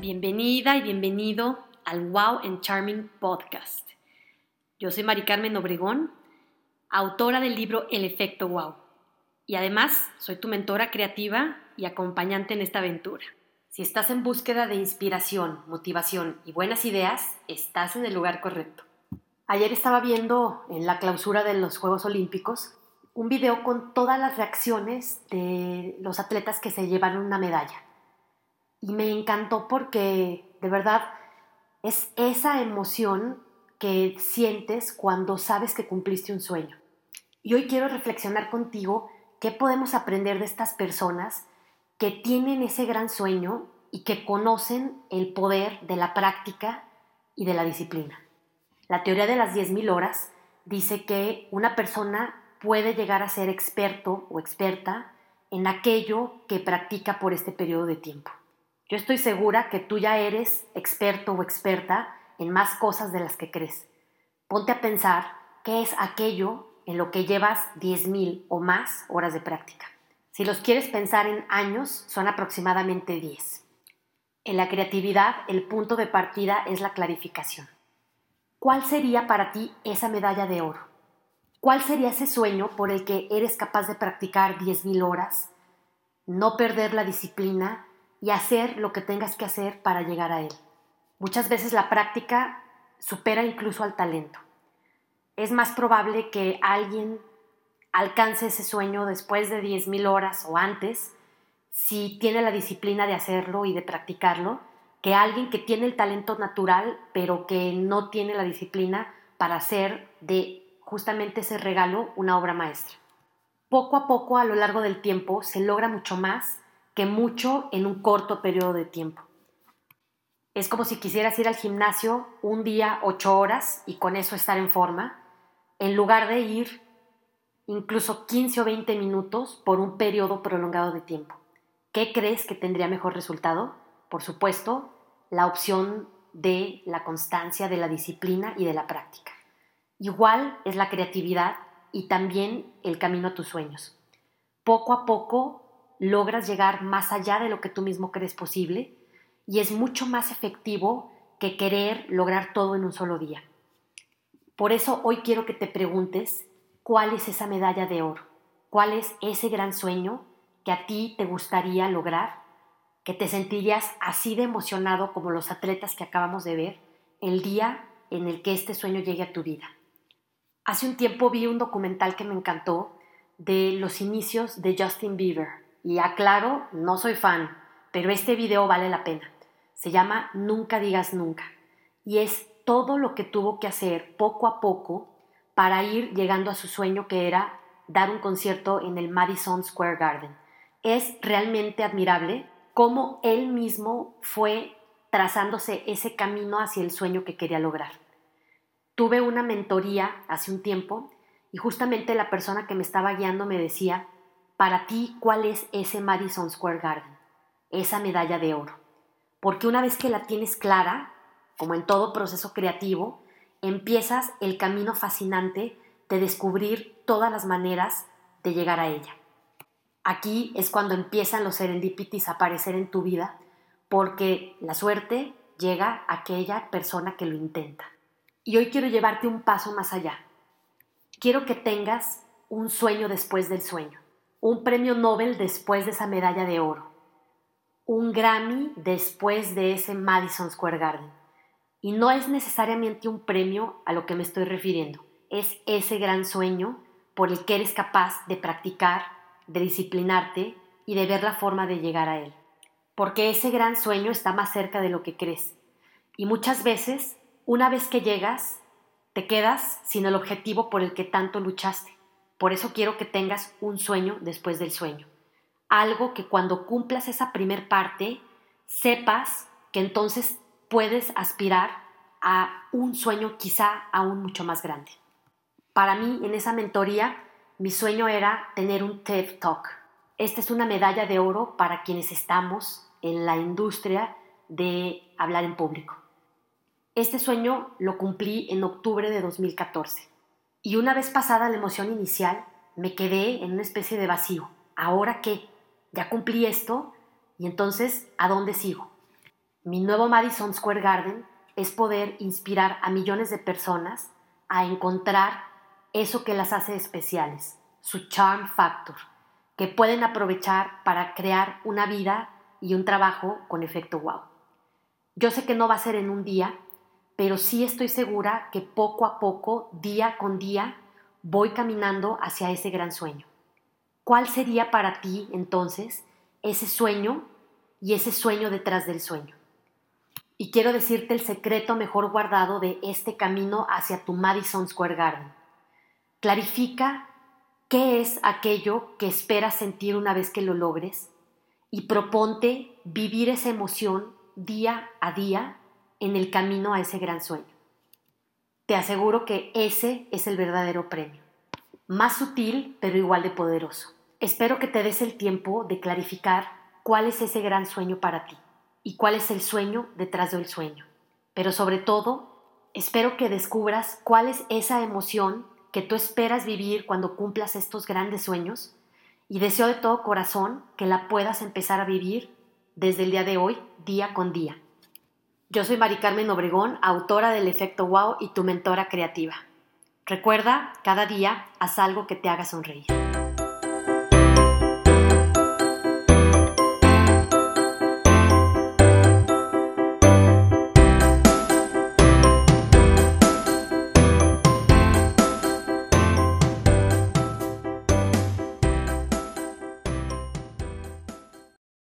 Bienvenida y bienvenido al Wow and Charming Podcast. Yo soy Mari Carmen Obregón, autora del libro El efecto Wow. Y además soy tu mentora creativa y acompañante en esta aventura. Si estás en búsqueda de inspiración, motivación y buenas ideas, estás en el lugar correcto. Ayer estaba viendo en la clausura de los Juegos Olímpicos un video con todas las reacciones de los atletas que se llevaron una medalla y me encantó porque de verdad es esa emoción que sientes cuando sabes que cumpliste un sueño. Y hoy quiero reflexionar contigo qué podemos aprender de estas personas que tienen ese gran sueño y que conocen el poder de la práctica y de la disciplina. La teoría de las 10.000 horas dice que una persona puede llegar a ser experto o experta en aquello que practica por este periodo de tiempo. Yo estoy segura que tú ya eres experto o experta en más cosas de las que crees. Ponte a pensar qué es aquello en lo que llevas 10.000 o más horas de práctica. Si los quieres pensar en años, son aproximadamente 10. En la creatividad, el punto de partida es la clarificación. ¿Cuál sería para ti esa medalla de oro? ¿Cuál sería ese sueño por el que eres capaz de practicar 10.000 horas, no perder la disciplina y hacer lo que tengas que hacer para llegar a él. Muchas veces la práctica supera incluso al talento. Es más probable que alguien alcance ese sueño después de 10.000 horas o antes, si tiene la disciplina de hacerlo y de practicarlo, que alguien que tiene el talento natural, pero que no tiene la disciplina para hacer de justamente ese regalo una obra maestra. Poco a poco, a lo largo del tiempo, se logra mucho más que mucho en un corto periodo de tiempo. Es como si quisieras ir al gimnasio un día ocho horas y con eso estar en forma, en lugar de ir incluso 15 o 20 minutos por un periodo prolongado de tiempo. ¿Qué crees que tendría mejor resultado? Por supuesto, la opción de la constancia, de la disciplina y de la práctica. Igual es la creatividad y también el camino a tus sueños. Poco a poco logras llegar más allá de lo que tú mismo crees posible y es mucho más efectivo que querer lograr todo en un solo día. Por eso hoy quiero que te preguntes cuál es esa medalla de oro, cuál es ese gran sueño que a ti te gustaría lograr, que te sentirías así de emocionado como los atletas que acabamos de ver el día en el que este sueño llegue a tu vida. Hace un tiempo vi un documental que me encantó de los inicios de Justin Bieber y aclaro, no soy fan, pero este video vale la pena. Se llama Nunca digas nunca. Y es todo lo que tuvo que hacer poco a poco para ir llegando a su sueño que era dar un concierto en el Madison Square Garden. Es realmente admirable cómo él mismo fue trazándose ese camino hacia el sueño que quería lograr. Tuve una mentoría hace un tiempo y justamente la persona que me estaba guiando me decía, para ti, ¿cuál es ese Madison Square Garden? Esa medalla de oro. Porque una vez que la tienes clara, como en todo proceso creativo, empiezas el camino fascinante de descubrir todas las maneras de llegar a ella. Aquí es cuando empiezan los serendipities a aparecer en tu vida, porque la suerte llega a aquella persona que lo intenta. Y hoy quiero llevarte un paso más allá. Quiero que tengas un sueño después del sueño un premio Nobel después de esa medalla de oro, un Grammy después de ese Madison Square Garden. Y no es necesariamente un premio a lo que me estoy refiriendo, es ese gran sueño por el que eres capaz de practicar, de disciplinarte y de ver la forma de llegar a él. Porque ese gran sueño está más cerca de lo que crees. Y muchas veces, una vez que llegas, te quedas sin el objetivo por el que tanto luchaste. Por eso quiero que tengas un sueño después del sueño. Algo que cuando cumplas esa primer parte, sepas que entonces puedes aspirar a un sueño quizá aún mucho más grande. Para mí, en esa mentoría, mi sueño era tener un TED Talk. Esta es una medalla de oro para quienes estamos en la industria de hablar en público. Este sueño lo cumplí en octubre de 2014. Y una vez pasada la emoción inicial, me quedé en una especie de vacío. ¿Ahora qué? Ya cumplí esto y entonces, ¿a dónde sigo? Mi nuevo Madison Square Garden es poder inspirar a millones de personas a encontrar eso que las hace especiales, su charm factor, que pueden aprovechar para crear una vida y un trabajo con efecto wow. Yo sé que no va a ser en un día, pero sí estoy segura que poco a poco, día con día, voy caminando hacia ese gran sueño. ¿Cuál sería para ti entonces ese sueño y ese sueño detrás del sueño? Y quiero decirte el secreto mejor guardado de este camino hacia tu Madison Square Garden. Clarifica qué es aquello que esperas sentir una vez que lo logres y proponte vivir esa emoción día a día en el camino a ese gran sueño. Te aseguro que ese es el verdadero premio. Más sutil, pero igual de poderoso. Espero que te des el tiempo de clarificar cuál es ese gran sueño para ti y cuál es el sueño detrás del sueño. Pero sobre todo, espero que descubras cuál es esa emoción que tú esperas vivir cuando cumplas estos grandes sueños y deseo de todo corazón que la puedas empezar a vivir desde el día de hoy, día con día. Yo soy Mari Carmen Obregón, autora del Efecto Wow y tu mentora creativa. Recuerda, cada día haz algo que te haga sonreír.